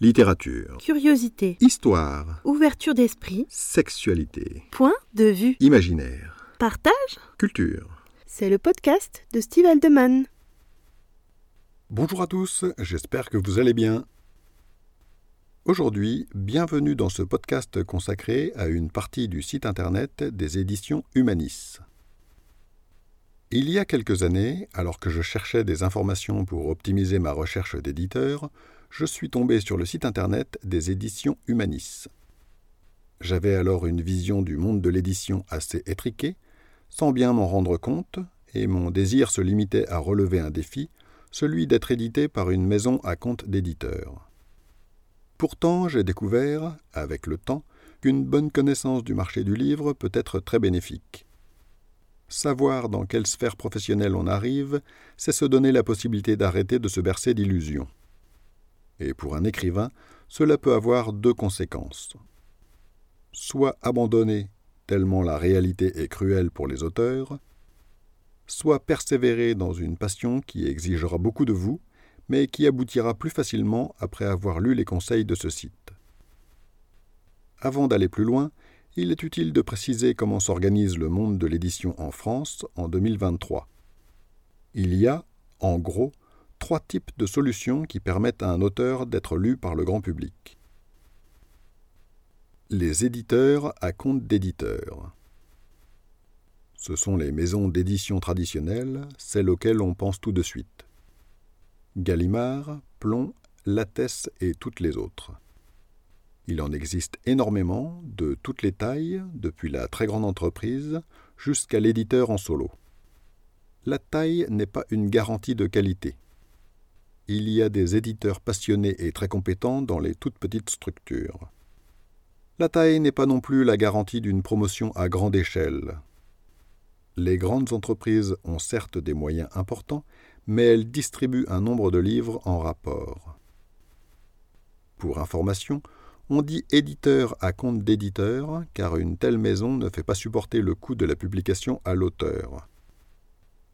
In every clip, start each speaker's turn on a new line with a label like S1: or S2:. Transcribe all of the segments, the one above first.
S1: Littérature.
S2: Curiosité.
S1: Histoire.
S2: Ouverture d'esprit.
S1: Sexualité.
S2: Point de vue.
S1: Imaginaire.
S2: Partage.
S1: Culture.
S2: C'est le podcast de Steve Aldeman.
S1: Bonjour à tous, j'espère que vous allez bien. Aujourd'hui, bienvenue dans ce podcast consacré à une partie du site internet des éditions Humanis. Il y a quelques années, alors que je cherchais des informations pour optimiser ma recherche d'éditeur, je suis tombé sur le site internet des éditions Humanis. J'avais alors une vision du monde de l'édition assez étriquée, sans bien m'en rendre compte, et mon désir se limitait à relever un défi, celui d'être édité par une maison à compte d'éditeur. Pourtant, j'ai découvert, avec le temps, qu'une bonne connaissance du marché du livre peut être très bénéfique. Savoir dans quelle sphère professionnelle on arrive, c'est se donner la possibilité d'arrêter de se bercer d'illusions. Et pour un écrivain, cela peut avoir deux conséquences. Soit abandonner, tellement la réalité est cruelle pour les auteurs, soit persévérer dans une passion qui exigera beaucoup de vous, mais qui aboutira plus facilement après avoir lu les conseils de ce site. Avant d'aller plus loin, il est utile de préciser comment s'organise le monde de l'édition en France en 2023. Il y a, en gros, trois types de solutions qui permettent à un auteur d'être lu par le grand public. Les éditeurs à compte d'éditeurs. Ce sont les maisons d'édition traditionnelles, celles auxquelles on pense tout de suite. Gallimard, Plomb, Lattès et toutes les autres. Il en existe énormément, de toutes les tailles, depuis la très grande entreprise jusqu'à l'éditeur en solo. La taille n'est pas une garantie de qualité il y a des éditeurs passionnés et très compétents dans les toutes petites structures. La taille n'est pas non plus la garantie d'une promotion à grande échelle. Les grandes entreprises ont certes des moyens importants, mais elles distribuent un nombre de livres en rapport. Pour information, on dit éditeur à compte d'éditeur, car une telle maison ne fait pas supporter le coût de la publication à l'auteur.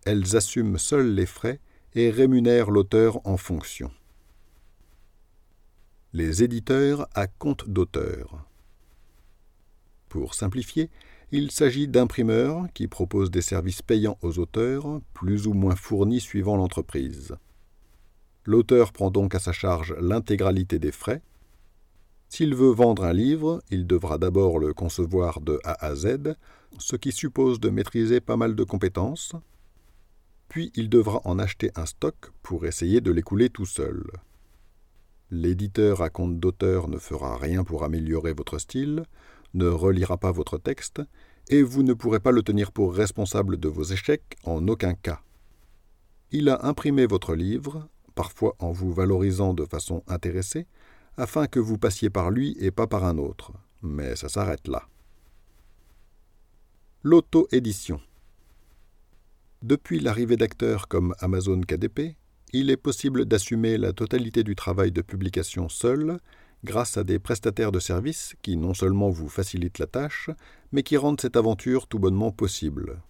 S1: Elles assument seules les frais et rémunèrent l'auteur en fonction. Les éditeurs à compte d'auteur. Pour simplifier, il s'agit d'imprimeurs qui proposent des services payants aux auteurs, plus ou moins fournis suivant l'entreprise. L'auteur prend donc à sa charge l'intégralité des frais. S'il veut vendre un livre, il devra d'abord le concevoir de A à Z, ce qui suppose de maîtriser pas mal de compétences, puis il devra en acheter un stock pour essayer de l'écouler tout seul. L'éditeur à compte d'auteur ne fera rien pour améliorer votre style, ne relira pas votre texte, et vous ne pourrez pas le tenir pour responsable de vos échecs en aucun cas. Il a imprimé votre livre, parfois en vous valorisant de façon intéressée, afin que vous passiez par lui et pas par un autre, mais ça s'arrête là. L'auto-édition. Depuis l'arrivée d'acteurs comme Amazon KDP, il est possible d'assumer la totalité du travail de publication seul, grâce à des prestataires de services qui non seulement vous facilitent la tâche, mais qui rendent cette aventure tout bonnement possible.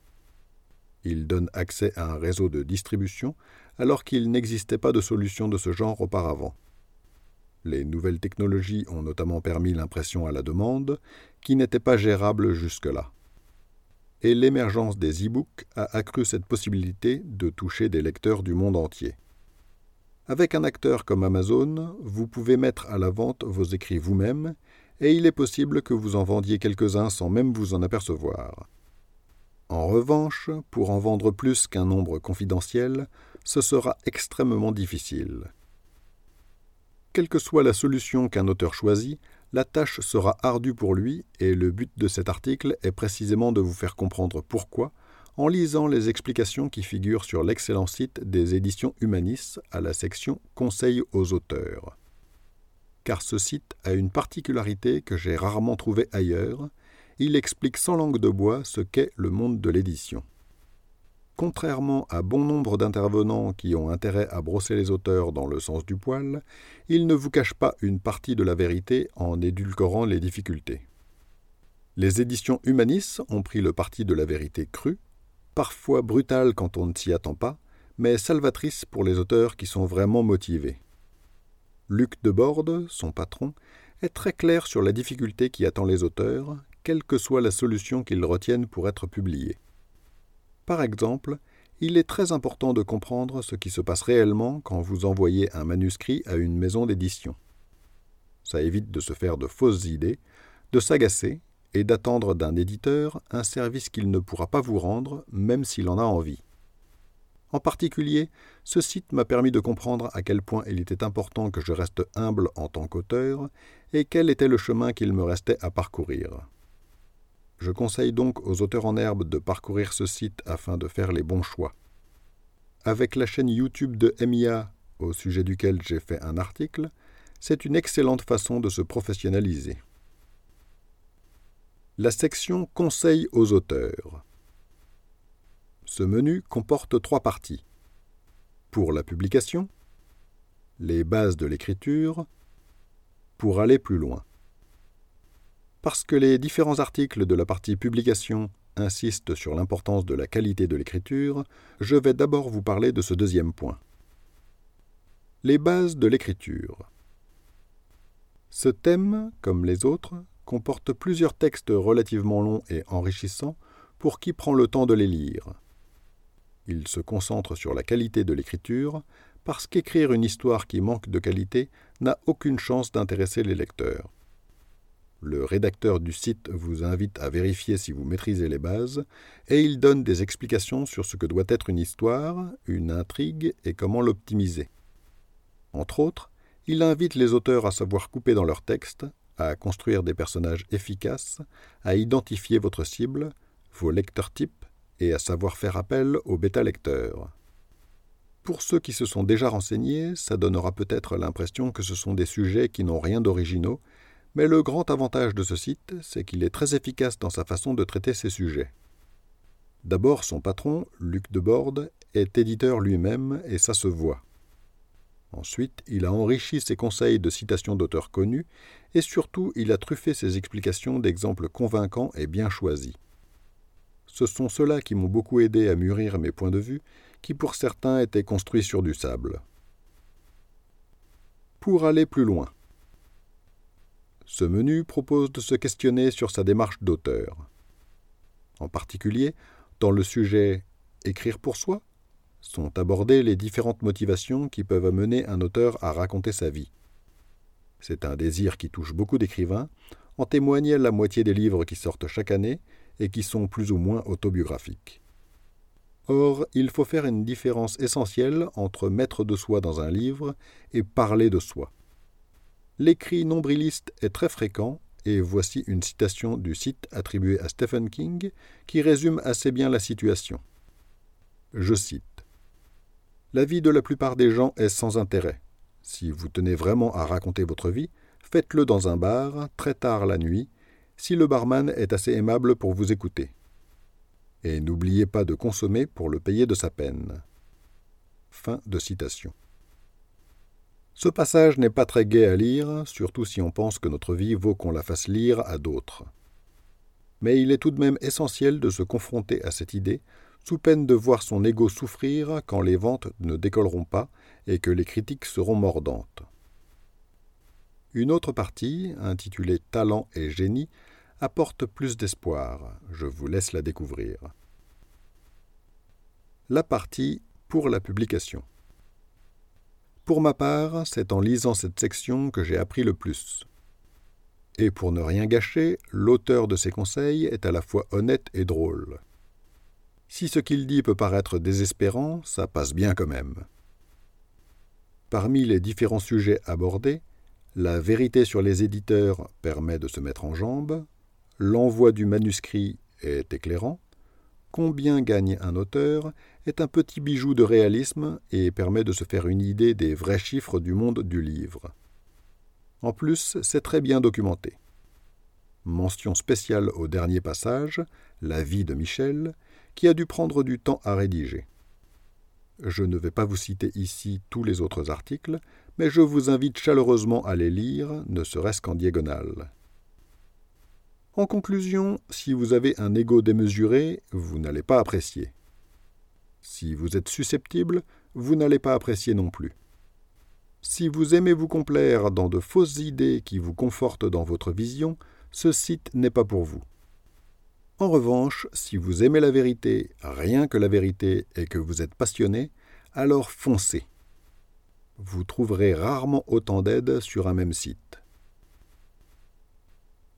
S1: Ils donnent accès à un réseau de distribution alors qu'il n'existait pas de solution de ce genre auparavant. Les nouvelles technologies ont notamment permis l'impression à la demande, qui n'était pas gérable jusque-là et l'émergence des e-books a accru cette possibilité de toucher des lecteurs du monde entier. Avec un acteur comme Amazon, vous pouvez mettre à la vente vos écrits vous-même, et il est possible que vous en vendiez quelques-uns sans même vous en apercevoir. En revanche, pour en vendre plus qu'un nombre confidentiel, ce sera extrêmement difficile. Quelle que soit la solution qu'un auteur choisit, la tâche sera ardue pour lui et le but de cet article est précisément de vous faire comprendre pourquoi en lisant les explications qui figurent sur l'excellent site des éditions Humanis à la section Conseils aux auteurs. Car ce site a une particularité que j'ai rarement trouvée ailleurs, il explique sans langue de bois ce qu'est le monde de l'édition. Contrairement à bon nombre d'intervenants qui ont intérêt à brosser les auteurs dans le sens du poil, il ne vous cache pas une partie de la vérité en édulcorant les difficultés. Les éditions Humanis ont pris le parti de la vérité crue, parfois brutale quand on ne s'y attend pas, mais salvatrice pour les auteurs qui sont vraiment motivés. Luc Deborde, son patron, est très clair sur la difficulté qui attend les auteurs, quelle que soit la solution qu'ils retiennent pour être publiés. Par exemple, il est très important de comprendre ce qui se passe réellement quand vous envoyez un manuscrit à une maison d'édition. Ça évite de se faire de fausses idées, de s'agacer et d'attendre d'un éditeur un service qu'il ne pourra pas vous rendre même s'il en a envie. En particulier, ce site m'a permis de comprendre à quel point il était important que je reste humble en tant qu'auteur et quel était le chemin qu'il me restait à parcourir. Je conseille donc aux auteurs en herbe de parcourir ce site afin de faire les bons choix. Avec la chaîne YouTube de MIA, au sujet duquel j'ai fait un article, c'est une excellente façon de se professionnaliser. La section Conseils aux auteurs. Ce menu comporte trois parties. Pour la publication, les bases de l'écriture, pour aller plus loin. Parce que les différents articles de la partie publication insistent sur l'importance de la qualité de l'écriture, je vais d'abord vous parler de ce deuxième point. Les bases de l'écriture. Ce thème, comme les autres, comporte plusieurs textes relativement longs et enrichissants pour qui prend le temps de les lire. Il se concentre sur la qualité de l'écriture parce qu'écrire une histoire qui manque de qualité n'a aucune chance d'intéresser les lecteurs. Le rédacteur du site vous invite à vérifier si vous maîtrisez les bases, et il donne des explications sur ce que doit être une histoire, une intrigue et comment l'optimiser. Entre autres, il invite les auteurs à savoir couper dans leur texte, à construire des personnages efficaces, à identifier votre cible, vos lecteurs types, et à savoir faire appel aux bêta-lecteurs. Pour ceux qui se sont déjà renseignés, ça donnera peut-être l'impression que ce sont des sujets qui n'ont rien d'originaux mais le grand avantage de ce site, c'est qu'il est très efficace dans sa façon de traiter ces sujets. D'abord, son patron, Luc Deborde, est éditeur lui-même et ça se voit. Ensuite, il a enrichi ses conseils de citations d'auteurs connus et surtout, il a truffé ses explications d'exemples convaincants et bien choisis. Ce sont ceux-là qui m'ont beaucoup aidé à mûrir mes points de vue, qui pour certains étaient construits sur du sable. Pour aller plus loin. Ce menu propose de se questionner sur sa démarche d'auteur. En particulier, dans le sujet Écrire pour soi, sont abordées les différentes motivations qui peuvent amener un auteur à raconter sa vie. C'est un désir qui touche beaucoup d'écrivains, en témoignent la moitié des livres qui sortent chaque année et qui sont plus ou moins autobiographiques. Or, il faut faire une différence essentielle entre mettre de soi dans un livre et parler de soi. L'écrit nombriliste est très fréquent, et voici une citation du site attribué à Stephen King qui résume assez bien la situation. Je cite La vie de la plupart des gens est sans intérêt. Si vous tenez vraiment à raconter votre vie, faites-le dans un bar, très tard la nuit, si le barman est assez aimable pour vous écouter. Et n'oubliez pas de consommer pour le payer de sa peine. Fin de citation. Ce passage n'est pas très gai à lire, surtout si on pense que notre vie vaut qu'on la fasse lire à d'autres. Mais il est tout de même essentiel de se confronter à cette idée, sous peine de voir son ego souffrir quand les ventes ne décolleront pas et que les critiques seront mordantes. Une autre partie, intitulée Talent et génie, apporte plus d'espoir. Je vous laisse la découvrir. La partie pour la publication. Pour ma part, c'est en lisant cette section que j'ai appris le plus. Et pour ne rien gâcher, l'auteur de ces conseils est à la fois honnête et drôle. Si ce qu'il dit peut paraître désespérant, ça passe bien quand même. Parmi les différents sujets abordés, la vérité sur les éditeurs permet de se mettre en jambe, l'envoi du manuscrit est éclairant, Combien gagne un auteur est un petit bijou de réalisme et permet de se faire une idée des vrais chiffres du monde du livre. En plus, c'est très bien documenté. Mention spéciale au dernier passage, La vie de Michel, qui a dû prendre du temps à rédiger. Je ne vais pas vous citer ici tous les autres articles, mais je vous invite chaleureusement à les lire, ne serait-ce qu'en diagonale. En conclusion, si vous avez un ego démesuré, vous n'allez pas apprécier. Si vous êtes susceptible, vous n'allez pas apprécier non plus. Si vous aimez vous complaire dans de fausses idées qui vous confortent dans votre vision, ce site n'est pas pour vous. En revanche, si vous aimez la vérité, rien que la vérité, et que vous êtes passionné, alors foncez. Vous trouverez rarement autant d'aide sur un même site.